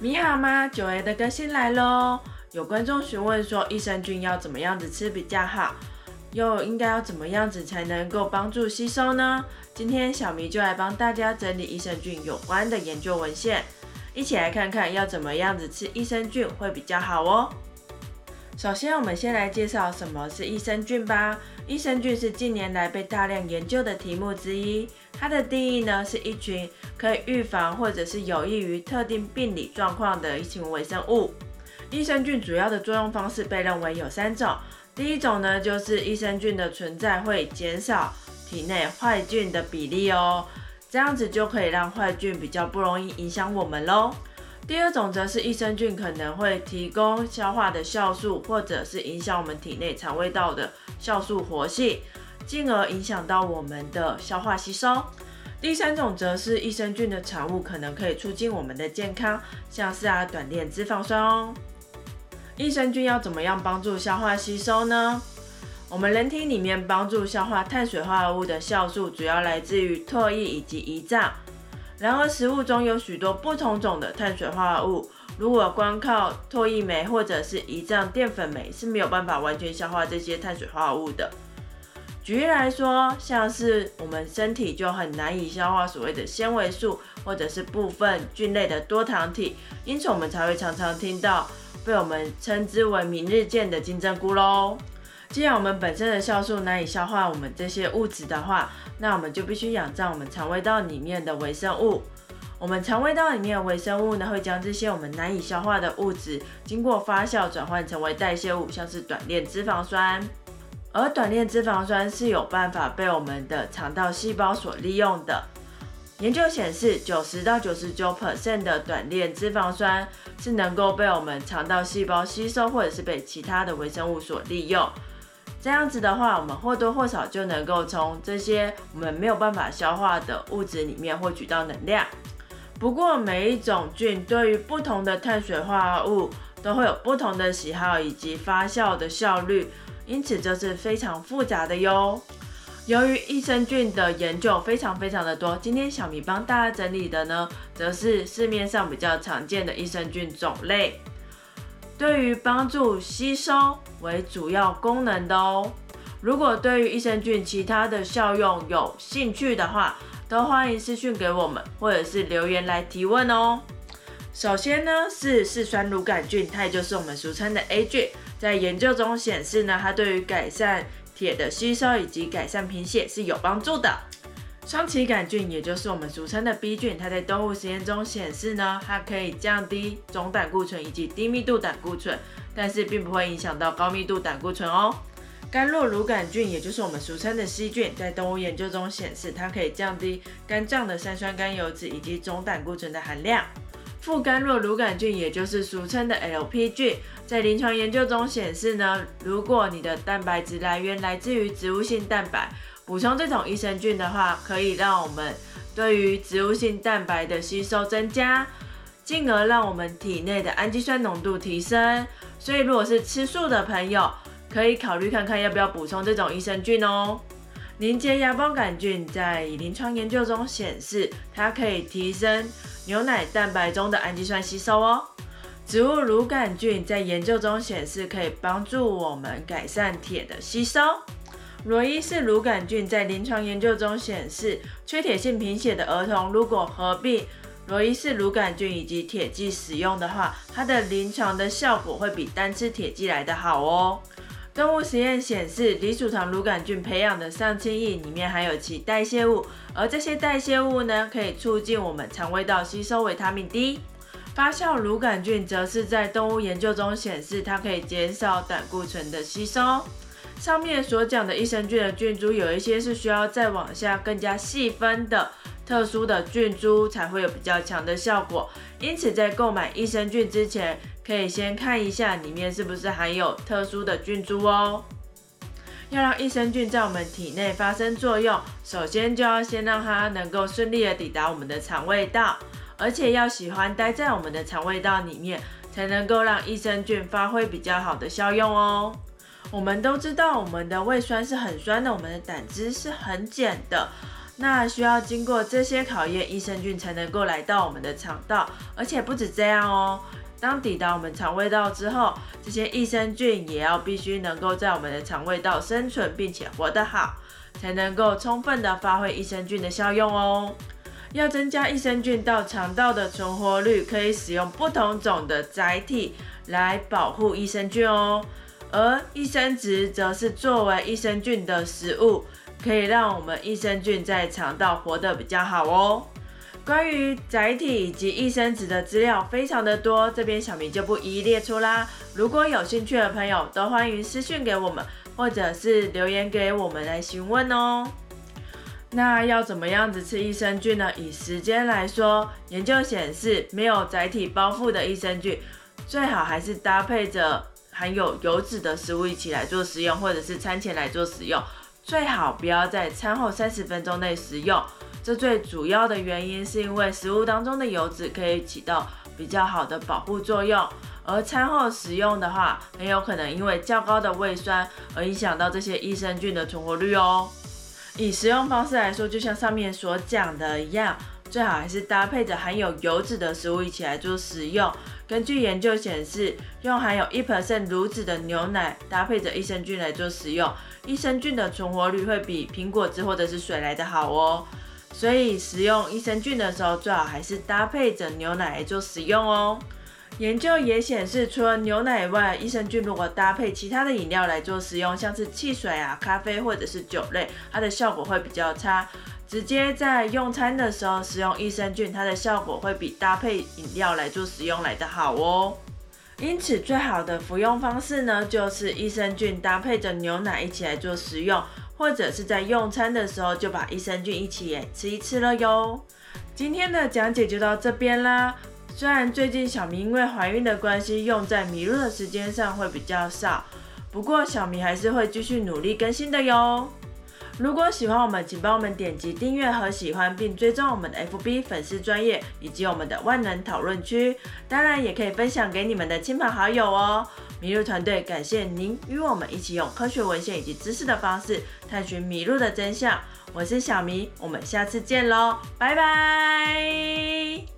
你好吗？九 A 的更新来喽！有观众询问说，益生菌要怎么样子吃比较好？又应该要怎么样子才能够帮助吸收呢？今天小咪就来帮大家整理益生菌有关的研究文献，一起来看看要怎么样子吃益生菌会比较好哦。首先，我们先来介绍什么是益生菌吧。益生菌是近年来被大量研究的题目之一。它的定义呢，是一群可以预防或者是有益于特定病理状况的一群微生物。益生菌主要的作用方式被认为有三种。第一种呢，就是益生菌的存在会减少体内坏菌的比例哦，这样子就可以让坏菌比较不容易影响我们喽。第二种则是益生菌可能会提供消化的酵素，或者是影响我们体内肠胃道的酵素活性，进而影响到我们的消化吸收。第三种则是益生菌的产物可能可以促进我们的健康，像是啊短链脂肪酸哦。益生菌要怎么样帮助消化吸收呢？我们人体里面帮助消化碳水化合物的酵素主要来自于唾液以及胰脏。然而，食物中有许多不同种的碳水化合物，如果光靠唾液酶或者是胰脏淀粉酶是没有办法完全消化这些碳水化合物的。举例来说，像是我们身体就很难以消化所谓的纤维素或者是部分菌类的多糖体，因此我们才会常常听到被我们称之为“明日见”的金针菇喽。既然我们本身的酵素难以消化我们这些物质的话，那我们就必须仰仗我们肠胃道里面的微生物。我们肠胃道里面的微生物呢，会将这些我们难以消化的物质，经过发酵转换成为代谢物，像是短链脂肪酸。而短链脂肪酸是有办法被我们的肠道细胞所利用的。研究显示，九十到九十九 percent 的短链脂肪酸是能够被我们肠道细胞吸收，或者是被其他的微生物所利用。这样子的话，我们或多或少就能够从这些我们没有办法消化的物质里面获取到能量。不过，每一种菌对于不同的碳水化合物都会有不同的喜好以及发酵的效率，因此这是非常复杂的哟。由于益生菌的研究非常非常的多，今天小米帮大家整理的呢，则是市面上比较常见的益生菌种类。对于帮助吸收为主要功能的哦。如果对于益生菌其他的效用有兴趣的话，都欢迎私讯给我们，或者是留言来提问哦。首先呢是嗜酸乳杆菌，它也就是我们俗称的 A 菌，在研究中显示呢，它对于改善铁的吸收以及改善贫血是有帮助的。双歧杆菌，也就是我们俗称的 B 菌，它在动物实验中显示呢，它可以降低总胆固醇以及低密度胆固醇，但是并不会影响到高密度胆固醇哦。甘洛乳杆菌，也就是我们俗称的 C 菌，在动物研究中显示，它可以降低肝脏的三酸甘油脂以及总胆固醇的含量。副甘洛乳杆菌，也就是俗称的 LP 菌，在临床研究中显示呢，如果你的蛋白质来源来自于植物性蛋白。补充这种益生菌的话，可以让我们对于植物性蛋白的吸收增加，进而让我们体内的氨基酸浓度提升。所以，如果是吃素的朋友，可以考虑看看要不要补充这种益生菌哦。凝结芽孢杆菌在临床研究中显示，它可以提升牛奶蛋白中的氨基酸吸收哦。植物乳杆菌在研究中显示，可以帮助我们改善铁的吸收。罗伊氏乳杆菌在临床研究中显示，缺铁性贫血的儿童如果合并罗伊氏乳杆菌以及铁剂使用的话，它的临床的效果会比单吃铁剂来的好哦。动物实验显示，梨薯糖乳杆菌培养的上清液里面含有其代谢物，而这些代谢物呢，可以促进我们肠胃道吸收维他命 D。发酵乳杆菌则是在动物研究中显示，它可以减少胆固醇的吸收。上面所讲的益生菌的菌株，有一些是需要再往下更加细分的特殊的菌株，才会有比较强的效果。因此，在购买益生菌之前，可以先看一下里面是不是含有特殊的菌株哦。要让益生菌在我们体内发生作用，首先就要先让它能够顺利的抵达我们的肠胃道，而且要喜欢待在我们的肠胃道里面，才能够让益生菌发挥比较好的效用哦。我们都知道，我们的胃酸是很酸的，我们的胆汁是很碱的。那需要经过这些考验，益生菌才能够来到我们的肠道。而且不止这样哦，当抵达我们肠胃道之后，这些益生菌也要必须能够在我们的肠胃道生存，并且活得好，才能够充分的发挥益生菌的效用哦。要增加益生菌到肠道的存活率，可以使用不同种的载体来保护益生菌哦。而益生值则是作为益生菌的食物，可以让我们益生菌在肠道活得比较好哦。关于载体以及益生值的资料非常的多，这边小明就不一一列出啦。如果有兴趣的朋友，都欢迎私讯给我们，或者是留言给我们来询问哦。那要怎么样子吃益生菌呢？以时间来说，研究显示，没有载体包覆的益生菌，最好还是搭配着含有油脂的食物一起来做食用，或者是餐前来做食用。最好不要在餐后三十分钟内食用。这最主要的原因是因为食物当中的油脂可以起到比较好的保护作用，而餐后食用的话，很有可能因为较高的胃酸而影响到这些益生菌的存活率哦。以食用方式来说，就像上面所讲的一样，最好还是搭配着含有油脂的食物一起来做食用。根据研究显示，用含有一 percent 乳脂的牛奶搭配着益生菌来做食用，益生菌的存活率会比苹果汁或者是水来的好哦。所以食用益生菌的时候，最好还是搭配着牛奶来做使用哦。研究也显示，除了牛奶以外，益生菌如果搭配其他的饮料来做食用，像是汽水啊、咖啡或者是酒类，它的效果会比较差。直接在用餐的时候食用益生菌，它的效果会比搭配饮料来做食用来的好哦。因此，最好的服用方式呢，就是益生菌搭配着牛奶一起来做食用，或者是在用餐的时候就把益生菌一起吃一吃了哟。今天的讲解就到这边啦。虽然最近小明因为怀孕的关系，用在迷路的时间上会比较少，不过小明还是会继续努力更新的哟。如果喜欢我们，请帮我们点击订阅和喜欢，并追踪我们的 FB 粉丝专业以及我们的万能讨论区。当然，也可以分享给你们的亲朋好友哦。迷路团队感谢您与我们一起用科学文献以及知识的方式探寻迷路的真相。我是小迷，我们下次见喽，拜拜。